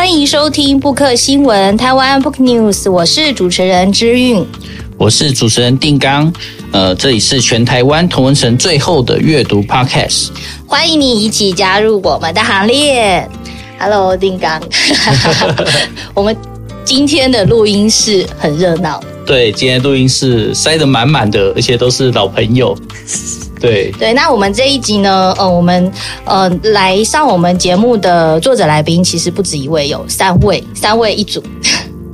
欢迎收听布克新闻台湾 Book News，我是主持人之韵，我是主持人定刚。呃，这里是全台湾同文城最后的阅读 Podcast，欢迎你一起加入我们的行列。Hello，定刚，我们今天的录音室很热闹。对，今天录音室塞得满满的，而且都是老朋友。对对，那我们这一集呢，呃，我们呃来上我们节目的作者来宾其实不止一位，有三位，三位一组。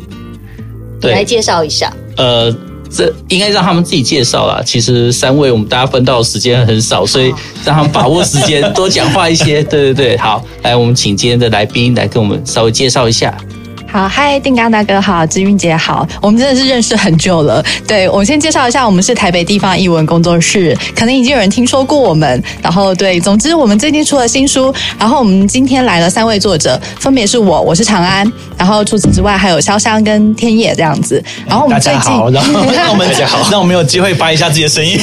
对，来介绍一下。呃，这应该让他们自己介绍啦。其实三位我们大家分到的时间很少，所以让他们把握时间 多讲话一些。对对对，好，来，我们请今天的来宾来跟我们稍微介绍一下。好，嗨，定刚大哥好，知韵姐好，我们真的是认识很久了。对，我们先介绍一下，我们是台北地方译文工作室，可能已经有人听说过我们。然后，对，总之我们最近出了新书。然后我们今天来了三位作者，分别是我，我是长安。然后除此之外还有潇湘跟天野这样子。然后我们最近，大家好，然后让 我们大家好，让我们有机会发一下自己的声音。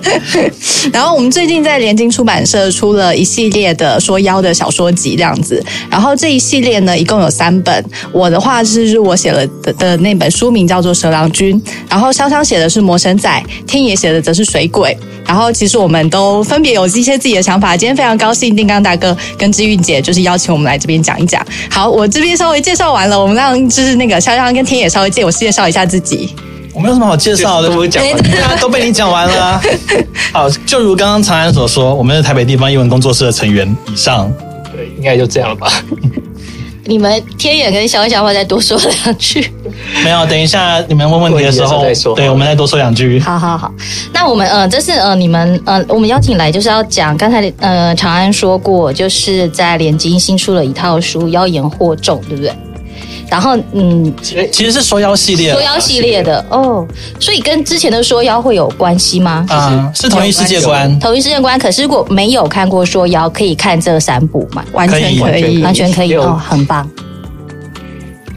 然后我们最近在联经出版社出了一系列的说妖的小说集这样子。然后这一系列呢，一共有三本。我的话是我写了的的那本书名叫做《蛇郎君》，然后香香写的是《魔神仔》，天野写的则是《水鬼》。然后其实我们都分别有一些自己的想法。今天非常高兴，定刚大哥跟知韵姐就是邀请我们来这边讲一讲。好，我这边稍微介绍完了，我们让就是那个香香跟天野稍微介我介绍一下自己。我没有什么好介绍的，都讲完了，都被你讲完了。好，就如刚刚长安所说，我们是台北地方译文工作室的成员以上，对，应该就这样了吧。你们天眼跟小小，会再多说两句？没有，等一下你们问问题的时候，时候对，我们再多说两句。好好好，那我们呃，这是呃，你们呃，我们邀请来就是要讲，刚才呃，长安说过，就是在联经新出了一套书《妖言惑众》，对不对？然后，嗯，其实是说妖系列，说妖系列的哦，所以跟之前的说妖会有关系吗？啊，是同一世界观，同一世界观。可是如果没有看过说妖，可以看这三部嘛？完全可以，完全可以哦，很棒。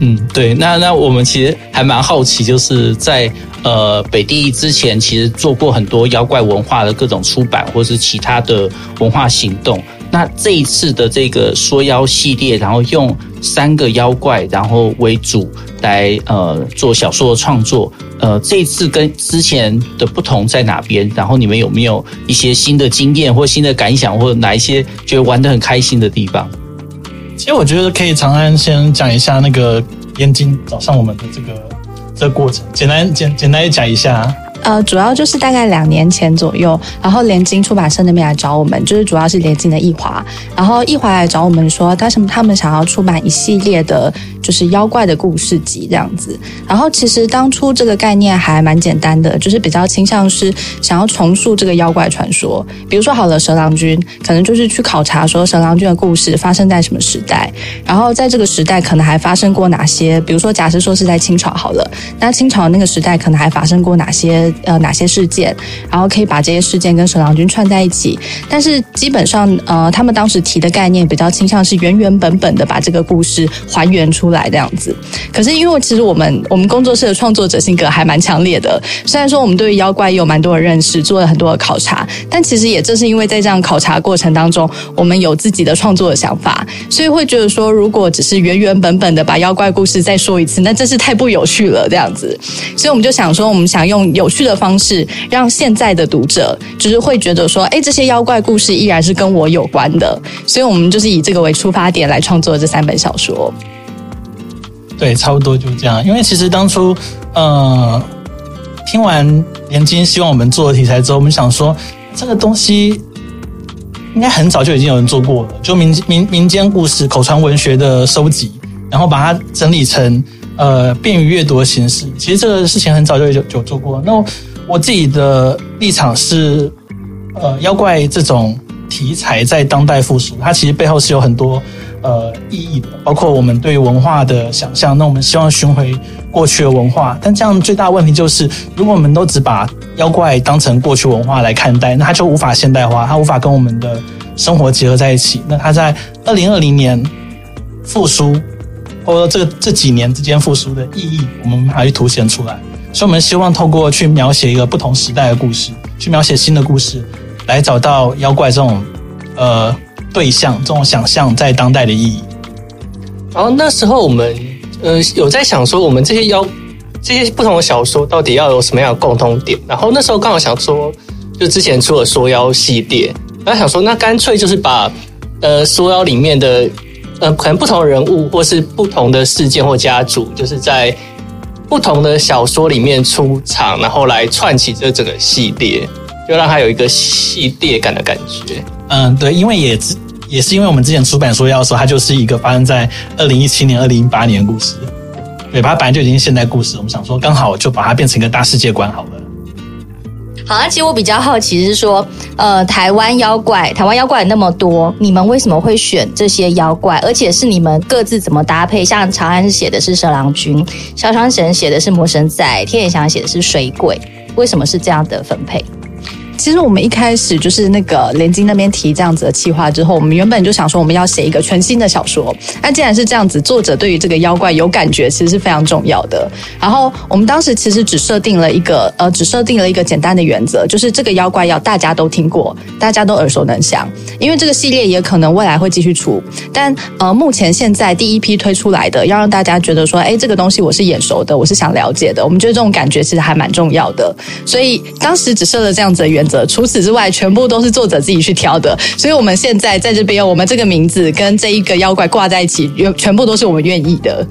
嗯，对，那那我们其实还蛮好奇，就是在呃北地之前，其实做过很多妖怪文化的各种出版，或是其他的文化行动。那这一次的这个说妖系列，然后用三个妖怪，然后为主来呃做小说的创作，呃，这一次跟之前的不同在哪边？然后你们有没有一些新的经验或新的感想，或哪一些觉得玩得很开心的地方？其实我觉得可以长安先讲一下那个燕京找上我们的这个这个过程，简单简简单讲一下。呃，主要就是大概两年前左右，然后联经出版社那边来找我们，就是主要是联经的易华，然后易华来找我们说，他什么他们想要出版一系列的。就是妖怪的故事集这样子，然后其实当初这个概念还蛮简单的，就是比较倾向是想要重塑这个妖怪传说。比如说好了，蛇郎君可能就是去考察说蛇郎君的故事发生在什么时代，然后在这个时代可能还发生过哪些，比如说假设说是在清朝好了，那清朝那个时代可能还发生过哪些呃哪些事件，然后可以把这些事件跟蛇郎君串在一起。但是基本上呃他们当时提的概念比较倾向是原原本本的把这个故事还原出来。来这样子，可是因为其实我们我们工作室的创作者性格还蛮强烈的。虽然说我们对于妖怪也有蛮多的认识，做了很多的考察，但其实也正是因为在这样考察过程当中，我们有自己的创作的想法，所以会觉得说，如果只是原原本本的把妖怪故事再说一次，那真是太不有趣了。这样子，所以我们就想说，我们想用有趣的方式，让现在的读者就是会觉得说，哎，这些妖怪故事依然是跟我有关的。所以我们就是以这个为出发点来创作这三本小说。对，差不多就是这样。因为其实当初，呃，听完连金希望我们做的题材之后，我们想说，这个东西应该很早就已经有人做过了，就民民民间故事、口传文学的收集，然后把它整理成呃便于阅读的形式。其实这个事情很早就有就做过。那我自己的立场是，呃，妖怪这种题材在当代复苏，它其实背后是有很多。呃，意义的，包括我们对文化的想象。那我们希望寻回过去的文化，但这样最大问题就是，如果我们都只把妖怪当成过去文化来看待，那它就无法现代化，它无法跟我们的生活结合在一起。那它在二零二零年复苏，或者这这几年之间复苏的意义，我们还去凸显出来。所以，我们希望透过去描写一个不同时代的故事，去描写新的故事，来找到妖怪这种呃。对象这种想象在当代的意义，然后那时候我们呃有在想说，我们这些妖这些不同的小说到底要有什么样的共通点？然后那时候刚好想说，就之前出了说妖系列，然后想说那干脆就是把呃说妖里面的呃可能不同的人物或是不同的事件或家族，就是在不同的小说里面出场，然后来串起这整个系列，就让它有一个系列感的感觉。嗯，对，因为也是也是因为我们之前出版说妖的时候，它就是一个发生在二零一七年、二零一八年的故事，对，它本来就已经现代故事，我们想说刚好就把它变成一个大世界观好了。好，那其实我比较好奇是说，呃，台湾妖怪，台湾妖怪那么多，你们为什么会选这些妖怪？而且是你们各自怎么搭配？像长安写的是蛇郎君，潇湘神写的是魔神仔，天野翔写的是水鬼，为什么是这样的分配？其实我们一开始就是那个连金那边提这样子的企划之后，我们原本就想说我们要写一个全新的小说。那既然是这样子，作者对于这个妖怪有感觉，其实是非常重要的。然后我们当时其实只设定了一个呃，只设定了一个简单的原则，就是这个妖怪要大家都听过，大家都耳熟能详。因为这个系列也可能未来会继续出，但呃，目前现在第一批推出来的，要让大家觉得说，哎，这个东西我是眼熟的，我是想了解的。我们觉得这种感觉其实还蛮重要的，所以当时只设了这样子的原则。除此之外，全部都是作者自己去挑的，所以我们现在在这边，我们这个名字跟这一个妖怪挂在一起，全部都是我们愿意的。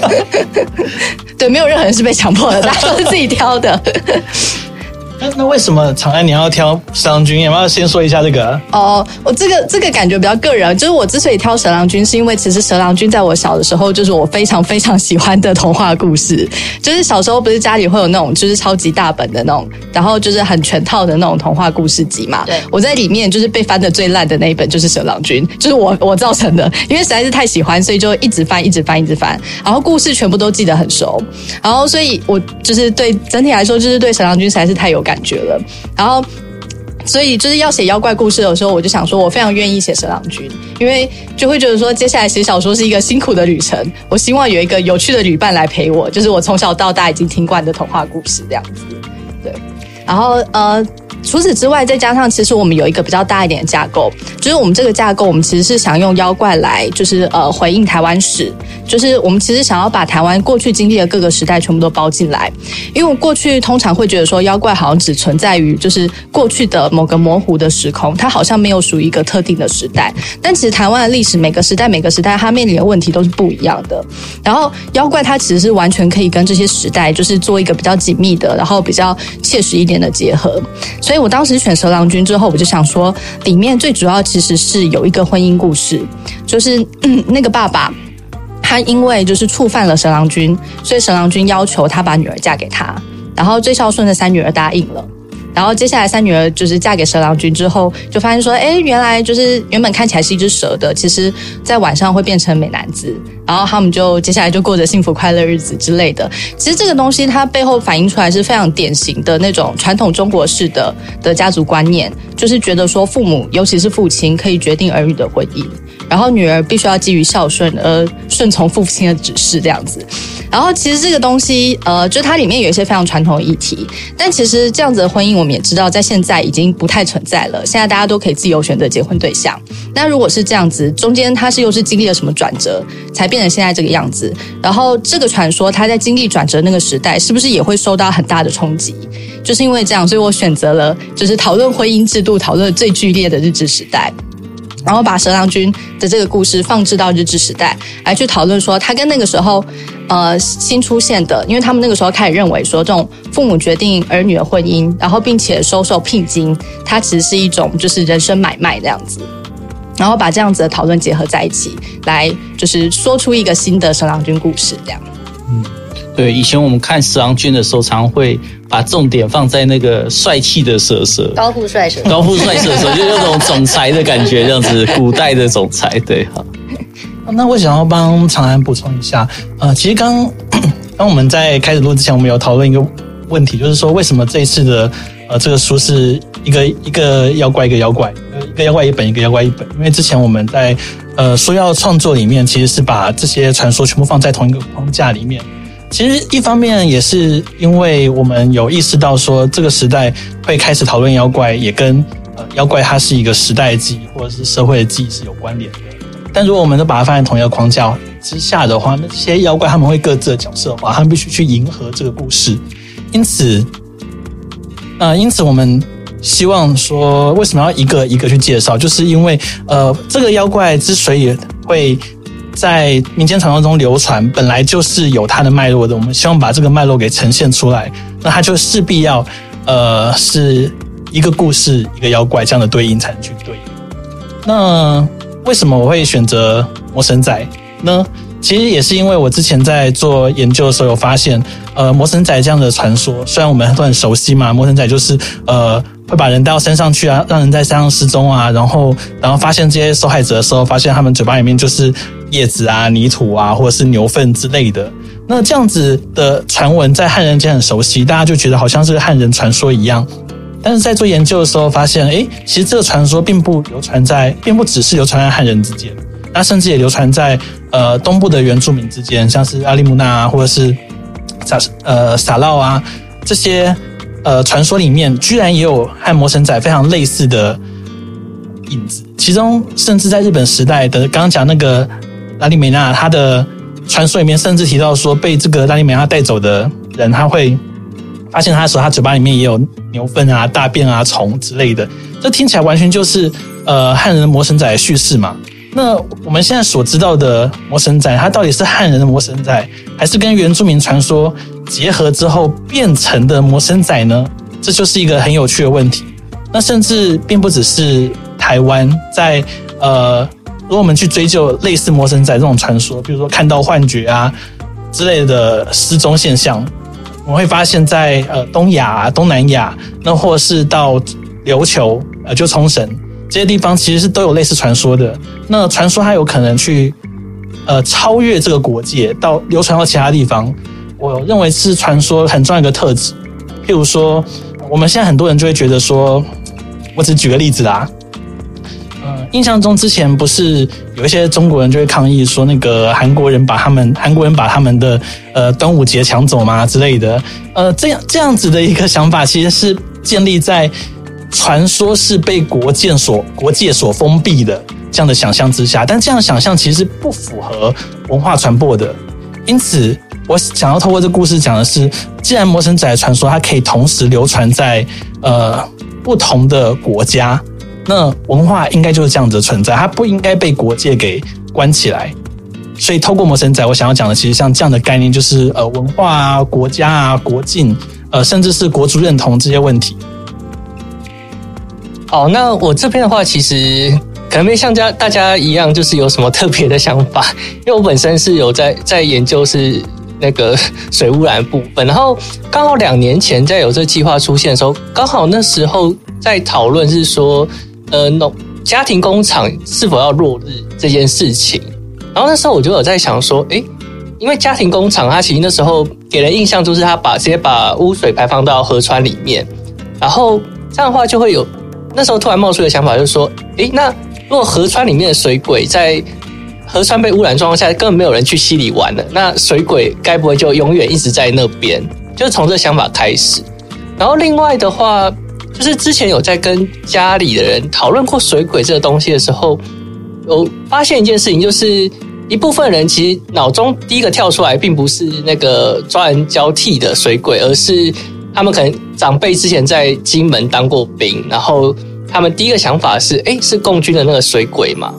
对，没有任何人是被强迫的，大家都是自己挑的。那那为什么长安你要挑蛇郎君？要不要先说一下这个？哦，我这个这个感觉比较个人，就是我之所以挑蛇郎君，是因为其实蛇郎君在我小的时候，就是我非常非常喜欢的童话故事。就是小时候不是家里会有那种就是超级大本的那种，然后就是很全套的那种童话故事集嘛。对，我在里面就是被翻的最烂的那一本就是蛇郎君，就是我我造成的，因为实在是太喜欢，所以就一直翻，一直翻，一直翻，然后故事全部都记得很熟，然后所以我就是对整体来说，就是对蛇郎君实在是太有感。感觉了，然后，所以就是要写妖怪故事的时候，我就想说，我非常愿意写蛇郎君，因为就会觉得说，接下来写小说是一个辛苦的旅程，我希望有一个有趣的旅伴来陪我，就是我从小到大已经听惯的童话故事这样子，对，然后呃。除此之外，再加上其实我们有一个比较大一点的架构，就是我们这个架构，我们其实是想用妖怪来，就是呃回应台湾史，就是我们其实想要把台湾过去经历的各个时代全部都包进来，因为过去通常会觉得说妖怪好像只存在于就是过去的某个模糊的时空，它好像没有属于一个特定的时代，但其实台湾的历史每个时代每个时代它面临的问题都是不一样的，然后妖怪它其实是完全可以跟这些时代就是做一个比较紧密的，然后比较切实一点的结合。所以我当时选蛇郎君之后，我就想说，里面最主要其实是有一个婚姻故事，就是、那个爸爸，他因为就是触犯了蛇郎君，所以蛇郎君要求他把女儿嫁给他，然后最孝顺的三女儿答应了。然后接下来三女儿就是嫁给蛇郎君之后，就发现说，哎，原来就是原本看起来是一只蛇的，其实在晚上会变成美男子。然后他们就接下来就过着幸福快乐日子之类的。其实这个东西它背后反映出来是非常典型的那种传统中国式的的家族观念，就是觉得说父母尤其是父亲可以决定儿女的婚姻，然后女儿必须要基于孝顺而顺从父亲的指示这样子。然后其实这个东西，呃，就它里面有一些非常传统的议题，但其实这样子的婚姻，我们也知道，在现在已经不太存在了。现在大家都可以自由选择结婚对象。那如果是这样子，中间它是又是经历了什么转折，才变成现在这个样子？然后这个传说，它在经历转折那个时代，是不是也会受到很大的冲击？就是因为这样，所以我选择了就是讨论婚姻制度，讨论最剧烈的日治时代。然后把蛇郎君的这个故事放置到日治时代，来去讨论说他跟那个时候呃新出现的，因为他们那个时候开始认为说这种父母决定儿女的婚姻，然后并且收受聘金，它其实是一种就是人身买卖这样子。然后把这样子的讨论结合在一起，来就是说出一个新的蛇郎君故事这样。嗯。对，以前我们看十郎君的时候，常会把重点放在那个帅气的蛇蛇，高富帅蛇，高富帅蛇蛇，就那种总裁的感觉，这样子，古代的总裁，对，哈。那我想要帮长安补充一下，呃，其实刚 刚我们在开始录之前，我们有讨论一个问题，就是说为什么这一次的呃这个书是一个一个妖怪一个妖怪，一个妖怪一本，一个妖怪一本，因为之前我们在呃说要创作里面，其实是把这些传说全部放在同一个框架里面。其实一方面也是因为我们有意识到说，这个时代会开始讨论妖怪，也跟呃妖怪它是一个时代记忆或者是社会的记忆是有关联的。但如果我们都把它放在同一个框架之下的话，那这些妖怪他们会各自的角色化，他们必须去迎合这个故事。因此，呃，因此我们希望说，为什么要一个一个去介绍？就是因为，呃，这个妖怪之所以会在民间传说中流传，本来就是有它的脉络的。我们希望把这个脉络给呈现出来，那它就势必要，呃，是一个故事一个妖怪这样的对应才能去对应。那为什么我会选择魔神仔呢？其实也是因为我之前在做研究的时候有发现，呃，魔神仔这样的传说，虽然我们都很熟悉嘛，魔神仔就是呃会把人带到山上去啊，让人在山上失踪啊，然后然后发现这些受害者的时候，发现他们嘴巴里面就是叶子啊、泥土啊，或者是牛粪之类的。那这样子的传闻在汉人间很熟悉，大家就觉得好像是汉人传说一样。但是在做研究的时候发现，诶，其实这个传说并不流传在，并不只是流传在汉人之间。那甚至也流传在呃东部的原住民之间，像是阿里木纳啊，或者是撒呃撒烙啊这些呃传说里面，居然也有和魔神仔非常类似的影子。其中甚至在日本时代的刚刚讲那个拉里美娜，她的传说里面甚至提到说，被这个拉里美娜带走的人，他会发现他的时候，他嘴巴里面也有牛粪啊、大便啊、虫之类的。这听起来完全就是呃汉人的魔神仔的叙事嘛。那我们现在所知道的魔神仔，它到底是汉人的魔神仔，还是跟原住民传说结合之后变成的魔神仔呢？这就是一个很有趣的问题。那甚至并不只是台湾，在呃，如果我们去追究类似魔神仔这种传说，比如说看到幻觉啊之类的失踪现象，我们会发现在呃东亚、东南亚，那或是到琉球，呃，就冲绳。这些地方其实是都有类似传说的。那传说它有可能去，呃，超越这个国界，到流传到其他地方。我认为是传说很重要一个特质。譬如说，我们现在很多人就会觉得说，我只举个例子啦。嗯，印象中之前不是有一些中国人就会抗议说，那个韩国人把他们韩国人把他们的呃端午节抢走吗之类的。呃，这样这样子的一个想法，其实是建立在。传说是被国界所国界所封闭的这样的想象之下，但这样想象其实不符合文化传播的。因此，我想要透过这故事讲的是，既然魔神仔的传说它可以同时流传在呃不同的国家，那文化应该就是这样子的存在，它不应该被国界给关起来。所以，透过魔神仔，我想要讲的其实像这样的概念，就是呃文化啊、国家啊、国境，呃，甚至是国族认同这些问题。好，那我这边的话，其实可能没像家大家一样，就是有什么特别的想法，因为我本身是有在在研究是那个水污染部分，然后刚好两年前在有这计划出现的时候，刚好那时候在讨论是说，呃，农家庭工厂是否要落日这件事情，然后那时候我就有在想说，诶，因为家庭工厂它其实那时候给人印象就是它把直接把污水排放到河川里面，然后这样的话就会有。那时候突然冒出的想法就是说，诶，那如果河川里面的水鬼在河川被污染状况下，根本没有人去溪里玩了，那水鬼该不会就永远一直在那边？就是从这想法开始。然后另外的话，就是之前有在跟家里的人讨论过水鬼这个东西的时候，有发现一件事情，就是一部分人其实脑中第一个跳出来，并不是那个抓人交替的水鬼，而是。他们可能长辈之前在金门当过兵，然后他们第一个想法是，哎，是共军的那个水鬼嘛，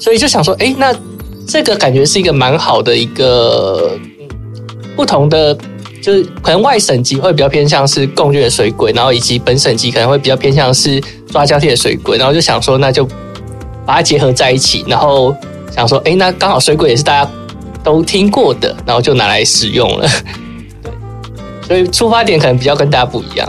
所以就想说，哎，那这个感觉是一个蛮好的一个不同的，就是可能外省籍会比较偏向是共军的水鬼，然后以及本省籍可能会比较偏向是抓交替的水鬼，然后就想说，那就把它结合在一起，然后想说，哎，那刚好水鬼也是大家都听过的，然后就拿来使用了。所以出发点可能比较跟大家不一样。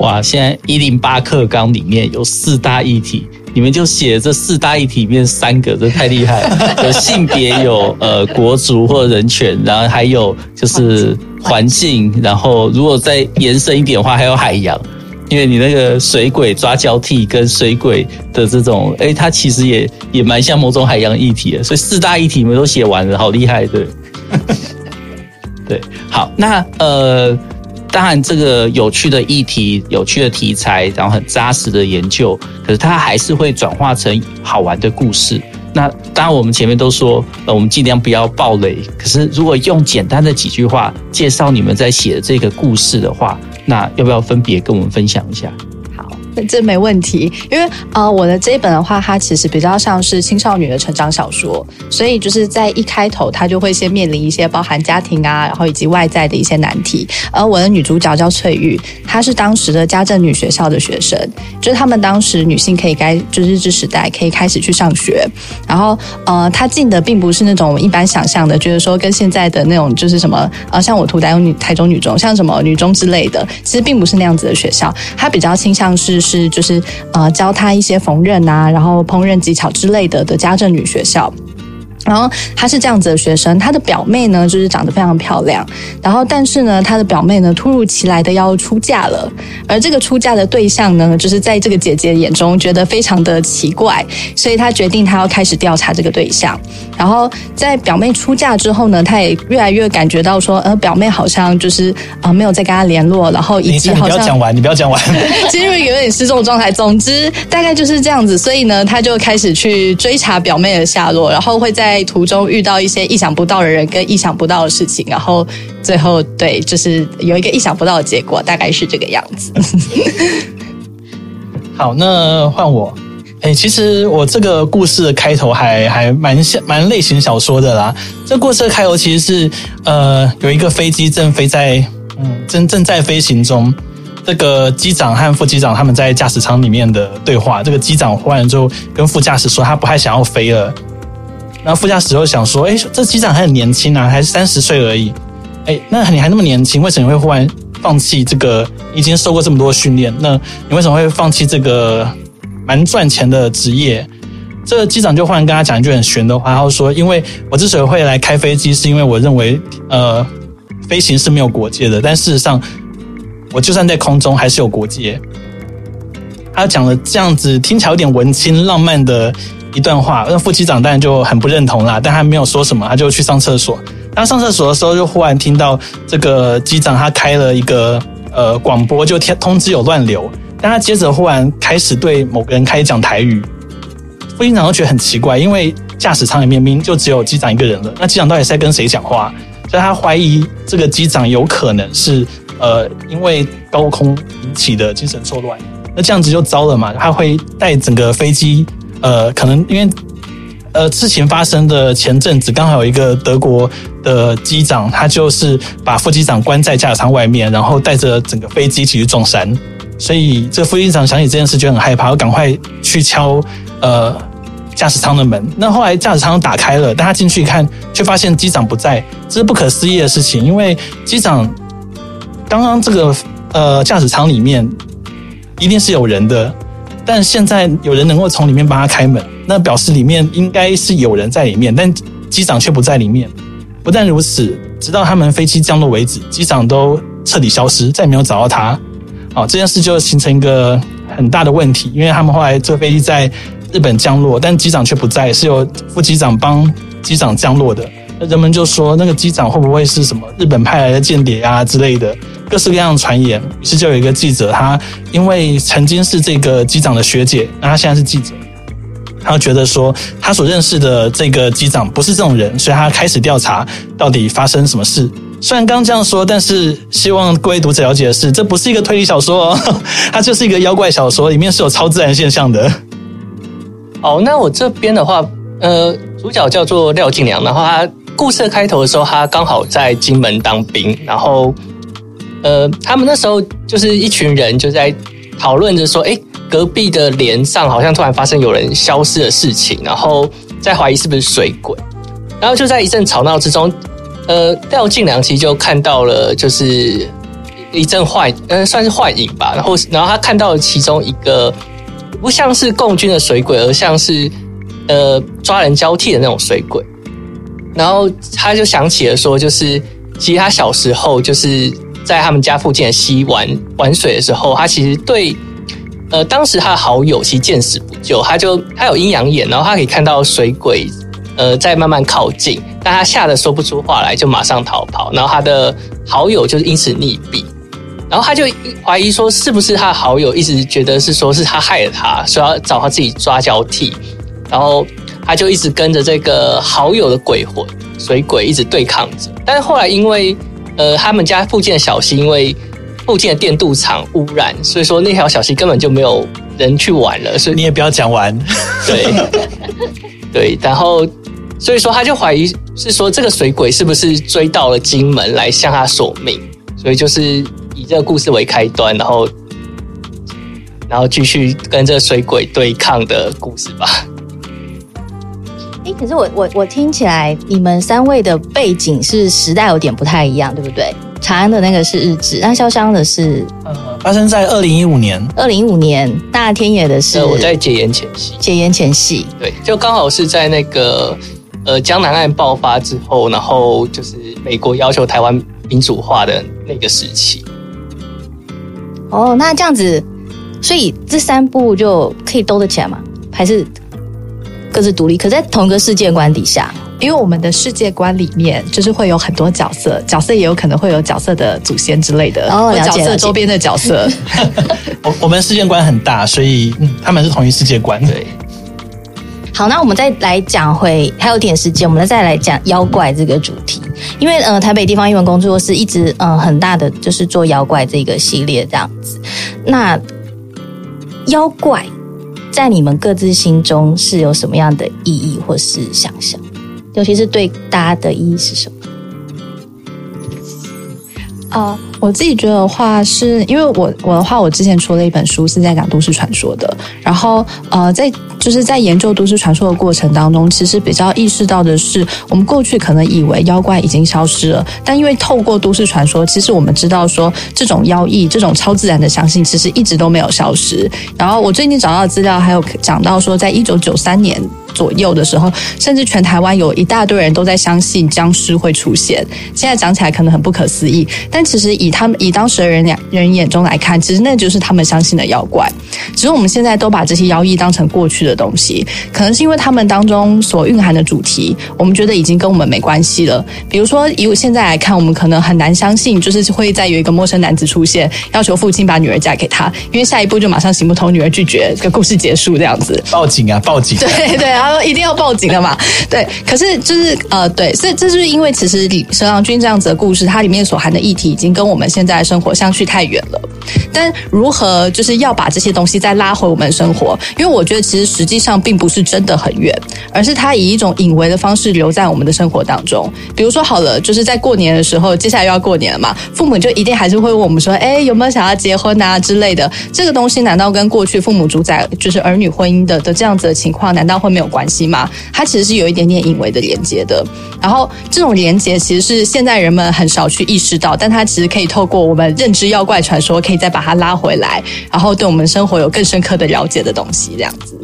哇，现在一零八课纲里面有四大议题，你们就写这四大议题里面三个，这太厉害了。有性别，有呃国族或人权，然后还有就是环境，然后如果再延伸一点的话，还有海洋。因为你那个水鬼抓交替跟水鬼的这种，诶，它其实也也蛮像某种海洋议题的。所以四大议题你们都写完了，好厉害，对。对，好，那呃，当然这个有趣的议题、有趣的题材，然后很扎实的研究，可是它还是会转化成好玩的故事。那当然我们前面都说，呃，我们尽量不要爆雷。可是如果用简单的几句话介绍你们在写的这个故事的话，那要不要分别跟我们分享一下？这没问题，因为呃，我的这一本的话，它其实比较像是青少女的成长小说，所以就是在一开头，它就会先面临一些包含家庭啊，然后以及外在的一些难题。而我的女主角叫翠玉，她是当时的家政女学校的学生，就是他们当时女性可以该就是日治时代可以开始去上学，然后呃，她进的并不是那种我们一般想象的，就是说跟现在的那种就是什么呃，像我图台有女台中女中，像什么女中之类的，其实并不是那样子的学校，她比较倾向是。是，就是呃，教他一些缝纫啊，然后烹饪技巧之类的的家政女学校。然后她是这样子的学生，她的表妹呢就是长得非常漂亮，然后但是呢，她的表妹呢突如其来的要出嫁了，而这个出嫁的对象呢，就是在这个姐姐眼中觉得非常的奇怪，所以她决定她要开始调查这个对象。然后在表妹出嫁之后呢，她也越来越感觉到说，呃，表妹好像就是啊、呃、没有再跟她联络，然后以及好像 你不要讲完，你不要讲完，进入有点失重状态。总之大概就是这样子，所以呢，她就开始去追查表妹的下落，然后会在。在途中遇到一些意想不到的人跟意想不到的事情，然后最后对，就是有一个意想不到的结果，大概是这个样子。好，那换我。哎，其实我这个故事的开头还还蛮像蛮类型小说的啦。这故事的开头其实是呃，有一个飞机正飞在嗯正正在飞行中，这个机长和副机长他们在驾驶舱里面的对话。这个机长忽然就跟副驾驶说，他不太想要飞了。然后副驾驶又想说：“哎，这机长还很年轻啊，还是三十岁而已。哎，那你还那么年轻，为什么会忽然放弃这个已经受过这么多训练？那你为什么会放弃这个蛮赚钱的职业？”这机长就忽然跟他讲一句很玄的话，他说：“因为我之所以会来开飞机，是因为我认为，呃，飞行是没有国界的。但事实上，我就算在空中，还是有国界。”他讲了这样子听起来有点文青浪漫的。一段话，那副机长当然就很不认同啦，但他没有说什么，他就去上厕所。当上厕所的时候，就忽然听到这个机长他开了一个呃广播，就通知有乱流。但他接着忽然开始对某个人开始讲台语，副机长都觉得很奇怪，因为驾驶舱里面明明就只有机长一个人了，那机长到底在跟谁讲话？所以他怀疑这个机长有可能是呃因为高空引起的精神错乱。那这样子就糟了嘛，他会带整个飞机。呃，可能因为呃，事情发生的前阵子，刚好有一个德国的机长，他就是把副机长关在驾驶舱外面，然后带着整个飞机一起去撞山。所以这副机长想起这件事，就很害怕，要赶快去敲呃驾驶舱的门。那后来驾驶舱打开了，但他进去一看，却发现机长不在，这是不可思议的事情。因为机长刚刚这个呃驾驶舱里面一定是有人的。但现在有人能够从里面帮他开门，那表示里面应该是有人在里面，但机长却不在里面。不但如此，直到他们飞机降落为止，机长都彻底消失，再也没有找到他。好，这件事就形成一个很大的问题，因为他们后来这飞机在日本降落，但机长却不在，是由副机长帮机长降落的。那人们就说，那个机长会不会是什么日本派来的间谍啊之类的？各式各样的传言，于是就有一个记者，他因为曾经是这个机长的学姐，那他现在是记者，他觉得说他所认识的这个机长不是这种人，所以他开始调查到底发生什么事。虽然刚刚这样说，但是希望各位读者了解的是，这不是一个推理小说哦，它就是一个妖怪小说，里面是有超自然现象的。好，那我这边的话，呃，主角叫做廖静良，然后他故事开头的时候，他刚好在金门当兵，然后。呃，他们那时候就是一群人就在讨论着说，哎，隔壁的连上好像突然发生有人消失的事情，然后在怀疑是不是水鬼，然后就在一阵吵闹之中，呃，廖静良其实就看到了，就是一阵幻，呃，算是幻影吧，然后然后他看到了其中一个不像是共军的水鬼，而像是呃抓人交替的那种水鬼，然后他就想起了说，就是其实他小时候就是。在他们家附近的溪玩玩水的时候，他其实对呃当时他的好友其实见死不救，他就他有阴阳眼，然后他可以看到水鬼呃在慢慢靠近，但他吓得说不出话来，就马上逃跑，然后他的好友就是因此溺毙，然后他就怀疑说是不是他的好友一直觉得是说是他害了他，说要找他自己抓交替，然后他就一直跟着这个好友的鬼魂水鬼一直对抗着。但是后来因为呃他们家附近的小溪因为附近的电镀厂污染，所以说那条小溪根本就没有人去玩了。所以你也不要讲完，对 对，然后所以说他就怀疑是说这个水鬼是不是追到了金门来向他索命，所以就是以这个故事为开端，然后。然后继续跟这个水鬼对抗的故事吧。哎，可是我我我听起来，你们三位的背景是时代有点不太一样，对不对？长安的那个是日治，那潇湘的是呃，发生在二零一五年。二零一五年，那天野的是我在解严前夕。解严前夕，对，就刚好是在那个呃江南案爆发之后，然后就是美国要求台湾民主化的那个时期。哦，那这样子。所以这三部就可以兜得起来吗？还是各自独立？可在同一个世界观底下，因为我们的世界观里面就是会有很多角色，角色也有可能会有角色的祖先之类的，哦，角色周边的角色。我我们世界观很大，所以嗯，他们是同一世界观。对。好，那我们再来讲回，还有点时间，我们再来讲妖怪这个主题。因为呃，台北地方英文工作室一直嗯、呃、很大的就是做妖怪这个系列这样子，那。妖怪在你们各自心中是有什么样的意义或是想象？尤其是对大家的意义是什么？啊、我自己觉得话，是因为我我的话，我之前出了一本书是在讲都市传说的，然后呃，在就是在研究都市传说的过程当中，其实比较意识到的是，我们过去可能以为妖怪已经消失了，但因为透过都市传说，其实我们知道说，这种妖异、这种超自然的相信，其实一直都没有消失。然后我最近找到的资料还有讲到说，在一九九三年。左右的时候，甚至全台湾有一大堆人都在相信僵尸会出现。现在讲起来可能很不可思议，但其实以他们以当时的人两人眼中来看，其实那就是他们相信的妖怪。只是我们现在都把这些妖异当成过去的东西，可能是因为他们当中所蕴含的主题，我们觉得已经跟我们没关系了。比如说以我现在来看，我们可能很难相信，就是会再有一个陌生男子出现，要求父亲把女儿嫁给他，因为下一步就马上行不通，女儿拒绝，这个故事结束这样子。报警啊！报警！对对然后！一定要报警的嘛？对，可是就是呃，对，所以这就是因为其实蛇郎君这样子的故事，它里面所含的议题已经跟我们现在的生活相去太远了。但如何就是要把这些东西再拉回我们生活？因为我觉得其实实际上并不是真的很远，而是它以一种隐微的方式留在我们的生活当中。比如说好了，就是在过年的时候，接下来又要过年了嘛，父母就一定还是会问我们说：“哎，有没有想要结婚啊之类的？”这个东西难道跟过去父母主宰就是儿女婚姻的的这样子的情况，难道会没有关系吗？它其实是有一点点隐微的连接的。然后这种连接其实是现在人们很少去意识到，但它其实可以透过我们认知妖怪传说，可以再把它拉回来，然后对我们生活有更深刻的了解的东西，这样子。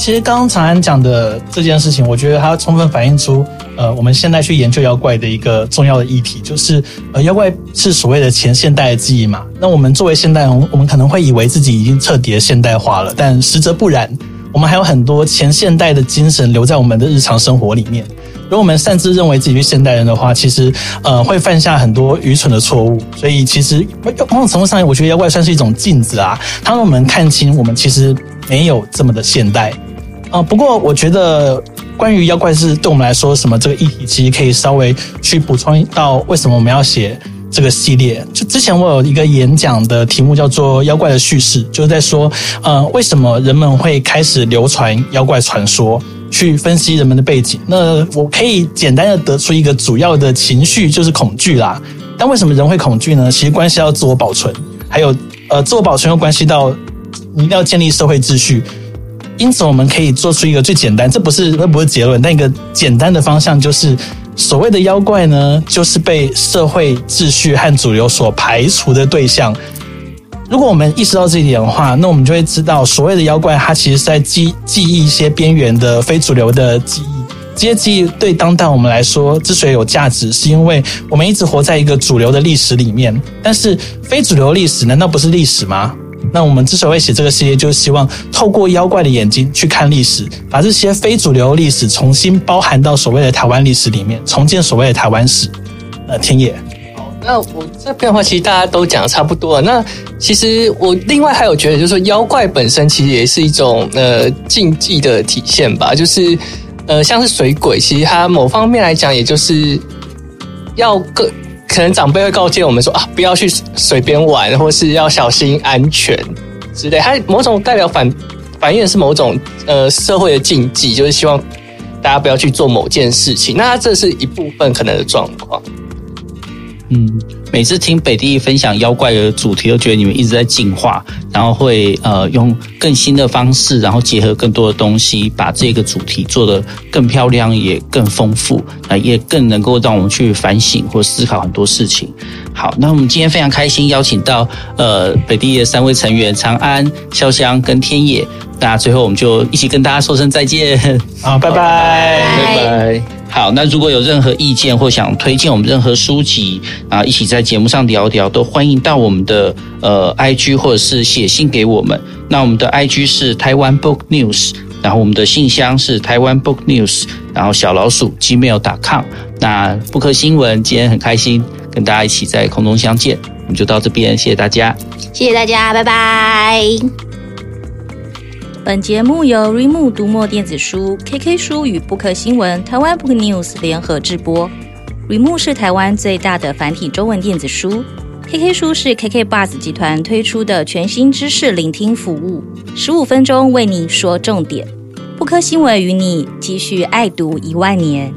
其实刚刚长安讲的这件事情，我觉得它充分反映出，呃，我们现在去研究妖怪的一个重要的议题，就是，呃，妖怪是所谓的前现代的记忆嘛。那我们作为现代人，我们可能会以为自己已经彻底的现代化了，但实则不然。我们还有很多前现代的精神留在我们的日常生活里面。如果我们擅自认为自己是现代人的话，其实呃会犯下很多愚蠢的错误。所以其实某种程度上，我觉得妖怪算是一种镜子啊，它让我们看清我们其实没有这么的现代。啊、不过我觉得关于妖怪是对我们来说什么这个议题，其实可以稍微去补充到为什么我们要写。这个系列，就之前我有一个演讲的题目叫做《妖怪的叙事》，就是在说，呃，为什么人们会开始流传妖怪传说，去分析人们的背景。那我可以简单的得出一个主要的情绪，就是恐惧啦。但为什么人会恐惧呢？其实关系到自我保存，还有呃，自我保存又关系到你一定要建立社会秩序。因此，我们可以做出一个最简单，这不是这不是结论，但一个简单的方向就是。所谓的妖怪呢，就是被社会秩序和主流所排除的对象。如果我们意识到这一点的话，那我们就会知道，所谓的妖怪，它其实是在记记忆一些边缘的非主流的记忆。这些记忆对当代我们来说之所以有价值，是因为我们一直活在一个主流的历史里面。但是非主流历史难道不是历史吗？那我们之所以写这个系列，就是希望透过妖怪的眼睛去看历史，把这些非主流历史重新包含到所谓的台湾历史里面，重建所谓的台湾史。呃，天野，那我这边的话，其实大家都讲的差不多了。那其实我另外还有觉得，就是说妖怪本身其实也是一种呃禁忌的体现吧。就是呃，像是水鬼，其实它某方面来讲，也就是要个可能长辈会告诫我们说啊，不要去随便玩，或是要小心安全之类。它某种代表反反映的是某种呃社会的禁忌，就是希望大家不要去做某件事情。那这是一部分可能的状况。嗯，每次听北地分享妖怪的主题，都觉得你们一直在进化，然后会呃用更新的方式，然后结合更多的东西，把这个主题做得更漂亮，也更丰富，啊，也更能够让我们去反省或思考很多事情。好，那我们今天非常开心邀请到呃北地的三位成员长安、潇湘跟天野，那最后我们就一起跟大家说声再见，好，拜拜，拜拜。好，那如果有任何意见或想推荐我们任何书籍啊，一起在节目上聊聊，都欢迎到我们的呃 IG 或者是写信给我们。那我们的 IG 是台湾 Book News，然后我们的信箱是台湾 Book News，然后小老鼠 gmail.com。那布克新闻今天很开心跟大家一起在空中相见，我们就到这边，谢谢大家，谢谢大家，拜拜。本节目由 r e m o 读墨电子书、KK 书与布克新闻、台湾 Book News 联合制播。r e m o 是台湾最大的繁体中文电子书，KK 书是 KK Buzz 集团推出的全新知识聆听服务，十五分钟为你说重点。布克新闻与你继续爱读一万年。